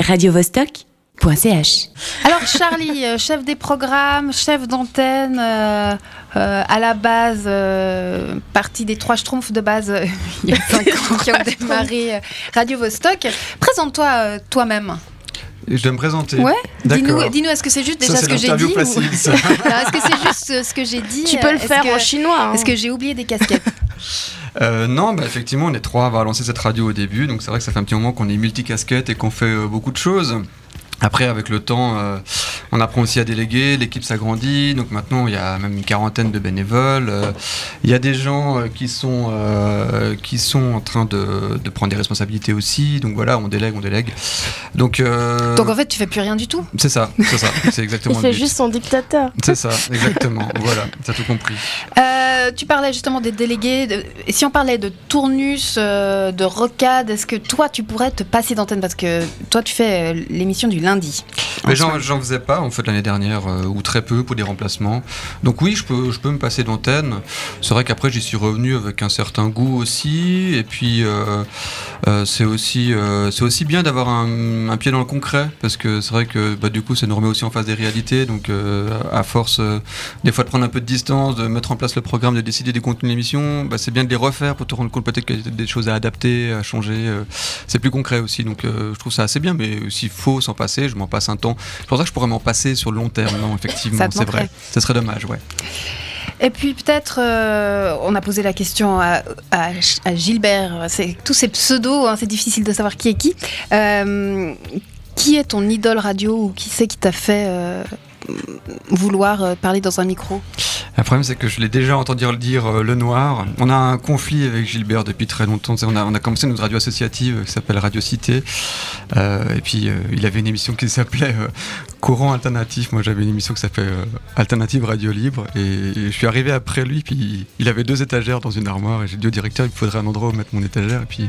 radiovostok.ch. Alors Charlie, euh, chef des programmes, chef d'antenne, euh, euh, à la base, euh, partie des trois schtroumpfs de base il y a cinq ans qui ont démarré Radio Vostok. Présente-toi euh, toi-même. Et je dois me présenter. Ouais. Dis-nous, D'accord. dis-nous, est-ce que c'est juste déjà ce que j'ai dit ou- Est-ce que c'est juste ce que j'ai dit Tu peux le faire que- en chinois. hein. Est-ce que j'ai oublié des casquettes? Euh, non, bah, effectivement, on est trois à avoir lancé cette radio au début, donc c'est vrai que ça fait un petit moment qu'on est multicasquette et qu'on fait euh, beaucoup de choses. Après, avec le temps, euh, on apprend aussi à déléguer, l'équipe s'agrandit, donc maintenant il y a même une quarantaine de bénévoles. euh, il y a des gens euh, qui, sont, euh, qui sont en train de, de prendre des responsabilités aussi, donc voilà, on délègue, on délègue. Donc, euh, Donc en fait, tu fais plus rien du tout? c'est ça, c'est ça, c'est exactement Il le fait juste son dictateur. C'est ça, exactement, voilà, t'as tout compris. Euh, tu parlais justement des délégués. si on parlait de tournus, euh, de rocade, est-ce que toi, tu pourrais te passer d'antenne Parce que toi, tu fais euh, l'émission du lundi. Mais En j'en, faisais pas en fait l'année dernière ou très peu pour des remplacements. Donc oui, je peux, je peux me passer d'antenne. C'est vrai qu'après j'y suis revenu avec un certain goût aussi. Et puis c'est aussi, c'est aussi bien d'avoir un, pied dans le concret parce que c'est vrai que bah, du coup ça nous remet aussi en face des réalités. Donc à force des fois de prendre un peu de distance, de mettre en place le programme, de décider des contenus de l'émission, bah, c'est bien de les refaire pour te rendre compte peut-être qu'il y a des choses à adapter, à changer. euh, c'est plus concret aussi. Donc euh, je trouve ça assez bien. Mais s'il faut s'en passer, je m'en passe un temps. C'est pour ça que je pourrais m'en passer sur le long terme. Non, effectivement, c'est vrai. Ce serait dommage, ouais. Et puis peut-être, euh, on a posé la question à, à- à Gilbert. C'est tous ces pseudos, hein, c'est difficile de savoir qui est qui. Euh, qui est ton idole radio ou qui c'est qui t'a fait euh, vouloir parler dans un micro? Le problème, c'est que je l'ai déjà entendu le dire euh, Le Noir. On a un conflit avec Gilbert depuis très longtemps. On a, commencé notre radio associative euh, qui s'appelle Radio Cité. Euh, et puis, il avait une émission qui s'appelait Courant Alternatif. Moi, j'avais une émission qui s'appelait Alternative Radio Libre. Et, je suis arrivé après lui. Puis, il avait deux étagères dans une armoire. Et j'ai dit au directeur, il faudrait un endroit où mettre mon étagère. Et puis.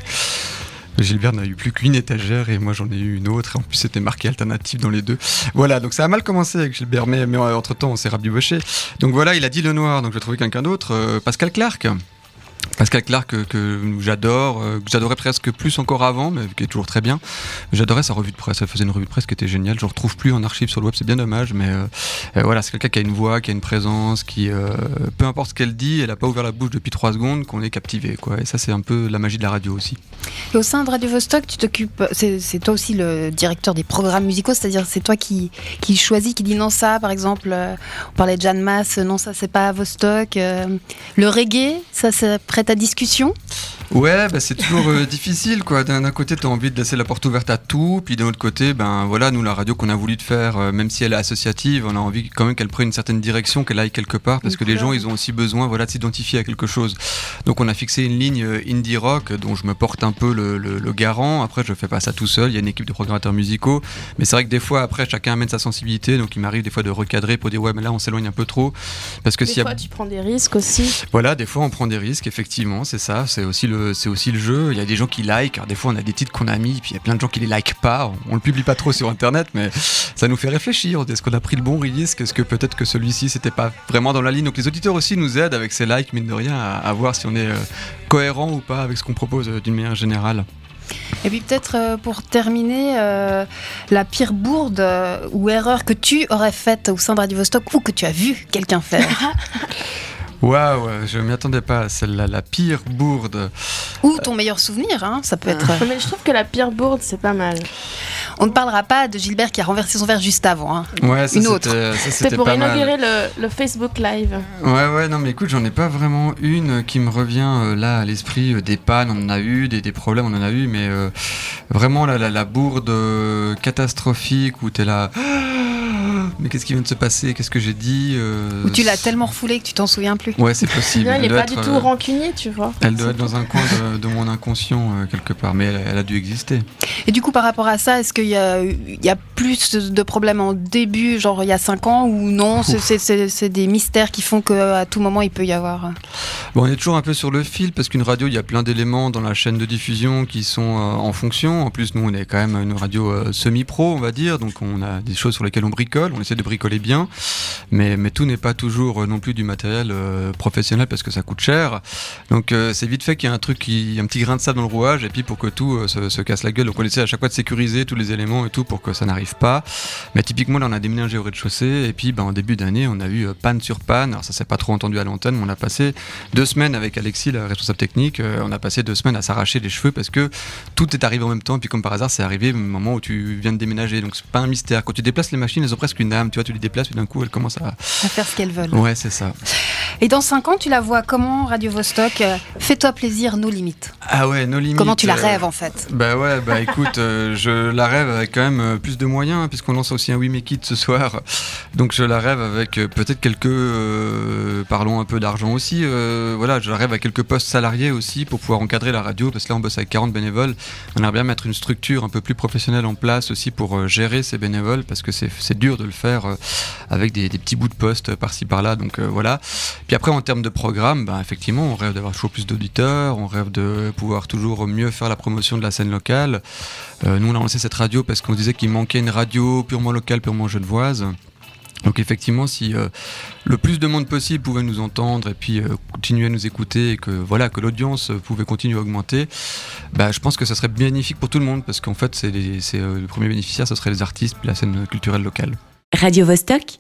Gilbert n'a eu plus qu'une étagère et moi j'en ai eu une autre. Et en plus c'était marqué alternative dans les deux. Voilà, donc ça a mal commencé avec Gilbert, mais, mais entre temps on s'est rabiboché. Donc voilà, il a dit le noir, donc je vais trouver quelqu'un d'autre. euh, Pascal Clark. Pascal Clark que, que j'adore, euh, que j'adorais presque plus encore avant, mais qui est toujours très bien. J'adorais sa revue de presse, elle faisait une revue de presse qui était géniale. Je ne retrouve plus en archive sur le web, c'est bien dommage, mais euh, euh, voilà, c'est quelqu'un qui a une voix, qui a une présence, qui, euh, peu importe ce qu'elle dit, elle n'a pas ouvert la bouche depuis trois secondes, qu'on est captivé. Et ça, c'est un peu la magie de la radio aussi. Et au sein de Radio Vostok, tu t'occupes, c'est toi aussi le directeur des programmes musicaux, c'est-à-dire c'est toi qui, qui choisis, qui dit non ça, par exemple, euh, on parlait de Jeanne Masse, non ça c'est pas Vostok. euh, le reggae, ça c'est prêt discussion? Ouais, bah, c'est toujours euh, difficile quoi. D'un côté, tu as envie de laisser la porte ouverte à tout, puis d'un autre côté, ben voilà, nous la radio qu'on a voulu de faire, euh, même si elle est associative, on a envie quand même qu'elle prenne une certaine direction, qu'elle aille quelque part, parce Une que les gens, ils ont aussi besoin, voilà, de s'identifier à quelque chose. Donc on a fixé une ligne euh, indie rock dont je me porte un peu le, le- le garant. Après, je fais pas ça tout seul. Il y a une équipe de programmateurs musicaux, mais c'est vrai que des fois, après, chacun amène sa sensibilité, donc il m'arrive des fois de recadrer pour dire ouais, mais là, on s'éloigne un peu trop, parce que Des s'il y a fois, tu prends des risques aussi. voilà, des fois on prend des risques, effectivement, c'est ça, c'est aussi le, c'est aussi le jeu. Il y a des gens qui like, alors des fois on a des titres qu'on a mis, puis il y a plein de gens qui les like pas. On, on le publie pas trop sur internet, mais ça nous fait réfléchir. Est-ce qu'on a pris le bon risque? Est-ce que peut-être que celui-ci c'était pas vraiment dans la ligne? Donc les auditeurs aussi nous aident avec ces likes, mine de rien, à, à voir si on est euh, cohérent ou pas avec ce qu'on propose euh, d'une manière générale. Et puis peut-être euh, pour terminer, euh, la pire bourde euh, ou erreur que tu aurais faite au sein de Radio Vostok ou que tu as vu quelqu'un faire? Waouh, je m'y attendais pas celle-là, la pire bourde. ou ton meilleur souvenir, hein, ça peut être. Mais je trouve que la pire bourde, c'est pas mal. On ne parlera pas de Gilbert qui a renversé son verre juste avant. hein. Ouais, ça Une autre. c'était- pour pas mal. inaugurer le, le Facebook Live. Ouais, ouais, non, mais écoute, j'en ai pas vraiment une qui me revient euh, là à l'esprit. Euh, Des pannes, on en a eu, des, des problèmes, on en a eu, mais euh, vraiment la, la, la bourde euh, catastrophique où t'es là. Mais qu'est-ce qui vient de se passer? Qu'est-ce que j'ai dit euh, Ou tu l'as tellement refoulé que tu t'en souviens plus. Ouais, c'est possible. Elle est doit pas être, du tout euh, rancunier, tu vois. Elle doit être dans un coin de, de mon inconscient euh, quelque part, mais elle, elle a dû exister. Et du coup, par rapport à ça, est-ce qu'il y a, il y a plus de problèmes en début, genre il y a 5 ans, ou non? C'est des mystères qui font qu'à tout moment il peut y avoir. Bon, on est toujours un peu sur le fil parce qu'une radio, il y a plein d'éléments dans la chaîne de diffusion qui sont euh, en fonction. En plus, nous, on est quand même une radio euh, semi-pro, on va dire, donc on a des choses sur lesquelles on bricole, on essaie de bricoler bien, mais, mais tout n'est pas toujours non plus du matériel professionnel parce que ça coûte cher. Donc c'est vite fait qu'il y a un truc, qui, un petit grain de sable dans le rouage, et puis pour que tout se, se, casse la gueule, donc on essaie à chaque fois de sécuriser tous les éléments et tout pour que ça n'arrive pas. Mais typiquement, là, on a déménagé au rez-de-chaussée, et puis ben, en début d'année, on a eu panne sur panne. Alors ça s'est pas trop entendu à l'antenne, mais on a passé deux semaines avec Alexis, la responsable technique, euh, on a passé deux semaines à s'arracher les cheveux parce que tout est arrivé en même temps. Et puis comme par hasard, c'est arrivé au moment où tu viens de déménager. Donc c'est pas un mystère. Quand tu déplaces les machines, elles ont presque une. Tu vois, tu les déplaces et d'un coup, elles commencent à... à faire ce qu'elles veulent. Ouais, c'est ça. Et dans cinq ans, tu la vois comment, Radio Vostok? Euh, Fais-toi plaisir, nos limites. Ah ouais, nos limites. Comment tu la euh, rêves en fait? Bah ouais, bah écoute, je la rêve avec quand même plus de moyens, puisqu'on lance aussi un We Make It ce soir. Donc je la rêve avec peut-être quelques. parlons un peu d'argent aussi. voilà, je la rêve avec quelques postes salariés aussi pour pouvoir encadrer la radio, parce que là on bosse avec 40 bénévoles. On aimerait bien mettre une structure un peu plus professionnelle en place aussi pour euh, gérer ces bénévoles, parce que c'est dur de le faire euh, avec des, petits bouts de poste par-ci par-là. Donc euh, voilà. Puis après en termes de programme, ben, effectivement on rêve d'avoir toujours plus d'auditeurs, on rêve de pouvoir toujours mieux faire la promotion de la scène locale. nous on a lancé cette radio parce qu'on disait qu'il manquait une radio purement locale, purement genevoise. Donc effectivement, si euh, le plus de monde possible pouvait nous entendre et puis euh, continuer à nous écouter et que voilà que l'audience pouvait continuer à augmenter, bah, je pense que ça serait bénéfique pour tout le monde parce qu'en fait, c'est euh, le premier bénéficiaire, ce serait les artistes la scène culturelle locale. Radio -Vostok